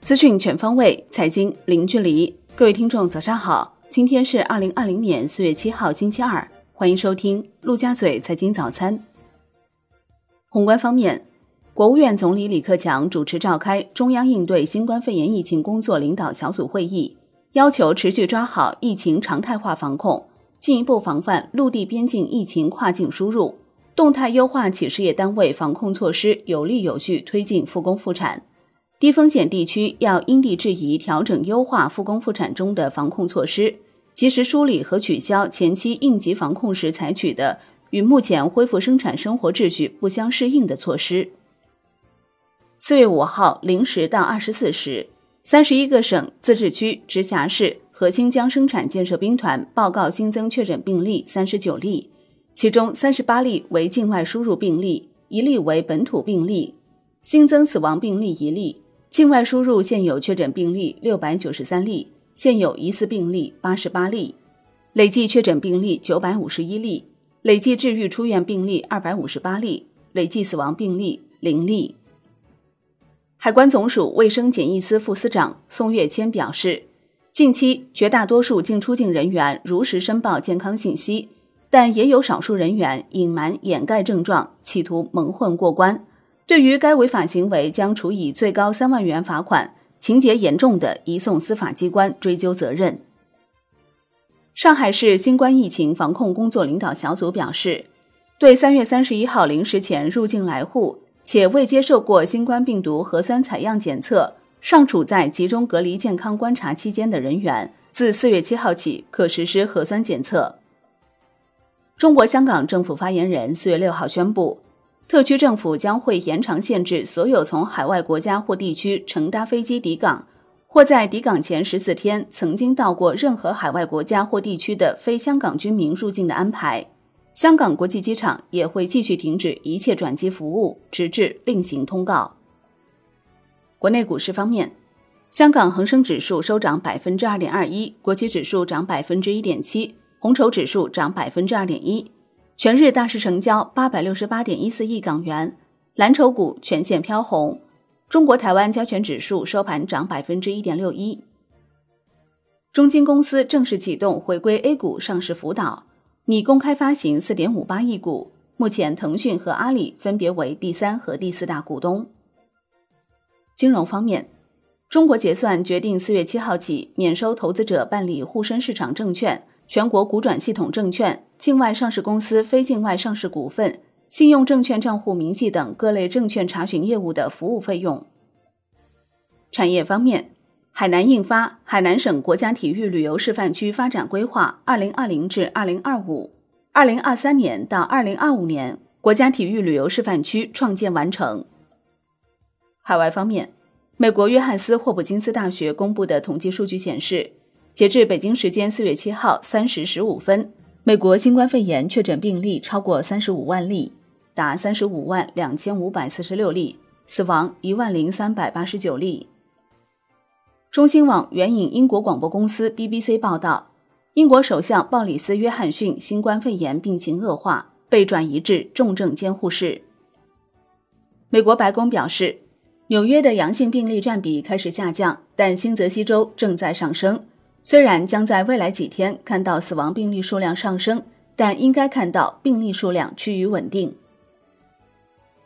资讯全方位，财经零距离。各位听众，早上好！今天是二零二零年四月七号，星期二。欢迎收听陆家嘴财经早餐。宏观方面，国务院总理李克强主持召开中央应对新冠肺炎疫情工作领导小组会议，要求持续抓好疫情常态化防控，进一步防范陆地边境疫情跨境输入，动态优化企事业单位防控措施，有力有序推进复工复产。低风险地区要因地制宜调整优化复工复产中的防控措施，及时梳理和取消前期应急防控时采取的与目前恢复生产生活秩序不相适应的措施。四月五号零时到二十四时，三十一个省、自治区、直辖市和新疆生产建设兵团报告新增确诊病例三十九例，其中三十八例为境外输入病例，一例为本土病例，新增死亡病例一例。境外输入现有确诊病例六百九十三例，现有疑似病例八十八例，累计确诊病例九百五十一例，累计治愈出院病例二百五十八例，累计死亡病例零例。海关总署卫生检疫司副司长宋月谦表示，近期绝大多数进出境人员如实申报健康信息，但也有少数人员隐瞒掩盖症状，企图蒙混过关。对于该违法行为，将处以最高三万元罚款，情节严重的移送司法机关追究责任。上海市新冠疫情防控工作领导小组表示，对三月三十一号零时前入境来沪且未接受过新冠病毒核酸采样检测、尚处在集中隔离健康观察期间的人员，自四月七号起可实施核酸检测。中国香港政府发言人四月六号宣布。特区政府将会延长限制所有从海外国家或地区乘搭飞机抵港，或在抵港前十四天曾经到过任何海外国家或地区的非香港居民入境的安排。香港国际机场也会继续停止一切转机服务，直至另行通告。国内股市方面，香港恒生指数收涨百分之二点二一，国际指数涨百分之一点七，红筹指数涨百分之二点一。全日大市成交八百六十八点一四亿港元，蓝筹股全线飘红。中国台湾加权指数收盘涨百分之一点六一。中金公司正式启动回归 A 股上市辅导，拟公开发行四点五八亿股。目前，腾讯和阿里分别为第三和第四大股东。金融方面，中国结算决定四月七号起免收投资者办理沪深市场证券。全国股转系统证券、境外上市公司非境外上市股份、信用证券账户明细等各类证券查询业务的服务费用。产业方面，海南印发《海南省国家体育旅游示范区发展规划（二零二零至二零二五）》，二零二三年到二零二五年，国家体育旅游示范区创建完成。海外方面，美国约翰斯霍普金斯大学公布的统计数据显示。截至北京时间四月七号三时十五分，美国新冠肺炎确诊病例超过三十五万例，达三十五万两千五百四十六例，死亡一万零三百八十九例。中新网援引英国广播公司 BBC 报道，英国首相鲍里斯·约翰逊新冠肺炎病情恶化，被转移至重症监护室。美国白宫表示，纽约的阳性病例占比开始下降，但新泽西州正在上升。虽然将在未来几天看到死亡病例数量上升，但应该看到病例数量趋于稳定。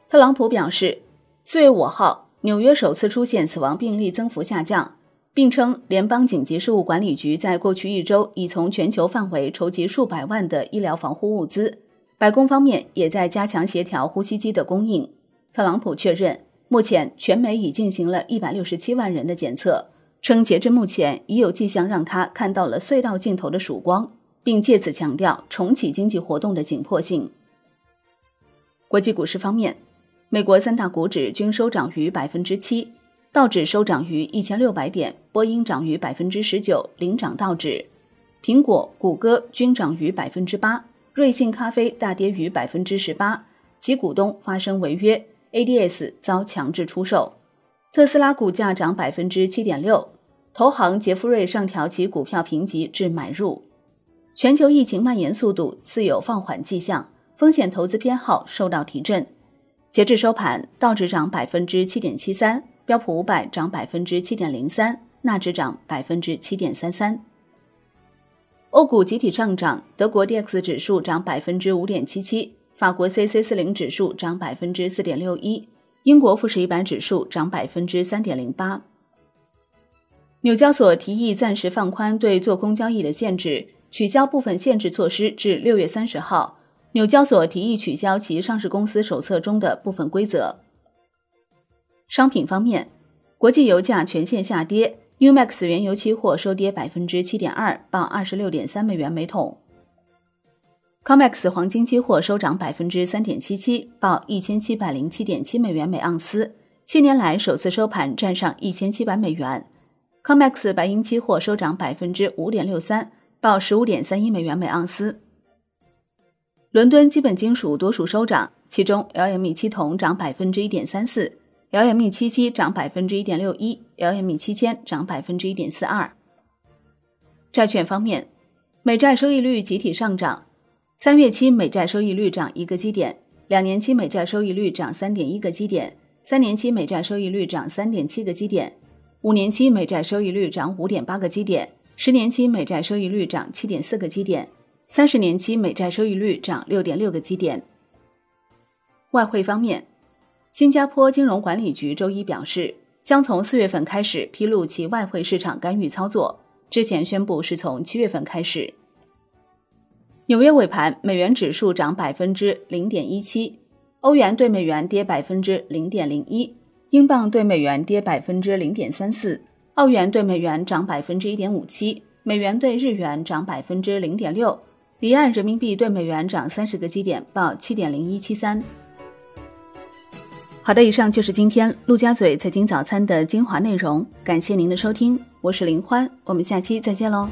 特朗普表示，四月五号纽约首次出现死亡病例增幅下降，并称联邦紧急事务管理局在过去一周已从全球范围筹集数百万的医疗防护物资。白宫方面也在加强协调呼吸机的供应。特朗普确认，目前全美已进行了一百六十七万人的检测。称，截至目前，已有迹象让他看到了隧道尽头的曙光，并借此强调重启经济活动的紧迫性。国际股市方面，美国三大股指均收涨逾百分之七，道指收涨逾一千六百点，波音涨逾百分之十九，领涨道指；苹果、谷歌均涨逾百分之八，瑞幸咖啡大跌逾百分之十八，其股东发生违约，ADS 遭强制出售。特斯拉股价涨百分之七点六，投行杰夫瑞上调其股票评级至买入。全球疫情蔓延速度似有放缓迹象，风险投资偏好受到提振。截至收盘，道指涨百分之七点七三，标普五百涨百分之七点零三，纳指涨百分之七点三三。欧股集体上涨，德国 D X 指数涨百分之五点七七，法国 C C 四零指数涨百分之四点六一，英国富时一百指数涨百分之三点零八。纽交所提议暂时放宽对做空交易的限制，取消部分限制措施至六月三十号。纽交所提议取消其上市公司手册中的部分规则。商品方面，国际油价全线下跌。Umax 原油期货收跌百分之七点二，报二十六点三美元每桶。Comex 黄金期货收涨百分之三点七七，报一千七百零七点七美元每盎司，七年来首次收盘站上一千七百美元。Comex 白银期货收涨百分之五点六三，报十五点三一美元每盎司。伦敦基本金属多数收涨，其中 LME 七铜涨百分之一点三四。LME 七七涨百分之一点六一，LME 七千涨百分之一点四二。债券方面，美债收益率集体上涨，三月期美债收益率涨一个基点，两年期美债收益率涨三点一个基点，三年期美债收益率涨三点七个基点，五年期美债收益率涨五点八个基点，十年期美债收益率涨七点四个基点，三十年期美债收益率涨六点六个基点。外汇方面。新加坡金融管理局周一表示，将从四月份开始披露其外汇市场干预操作，之前宣布是从七月份开始。纽约尾盘，美元指数涨百分之零点一七，欧元对美元跌百分之零点零一，英镑对美元跌百分之零点三四，澳元对美元涨百分之一点五七，美元对日元涨百分之零点六，离岸人民币对美元涨三十个基点，报七点零一七三。好的，以上就是今天陆家嘴财经早餐的精华内容，感谢您的收听，我是林欢，我们下期再见喽。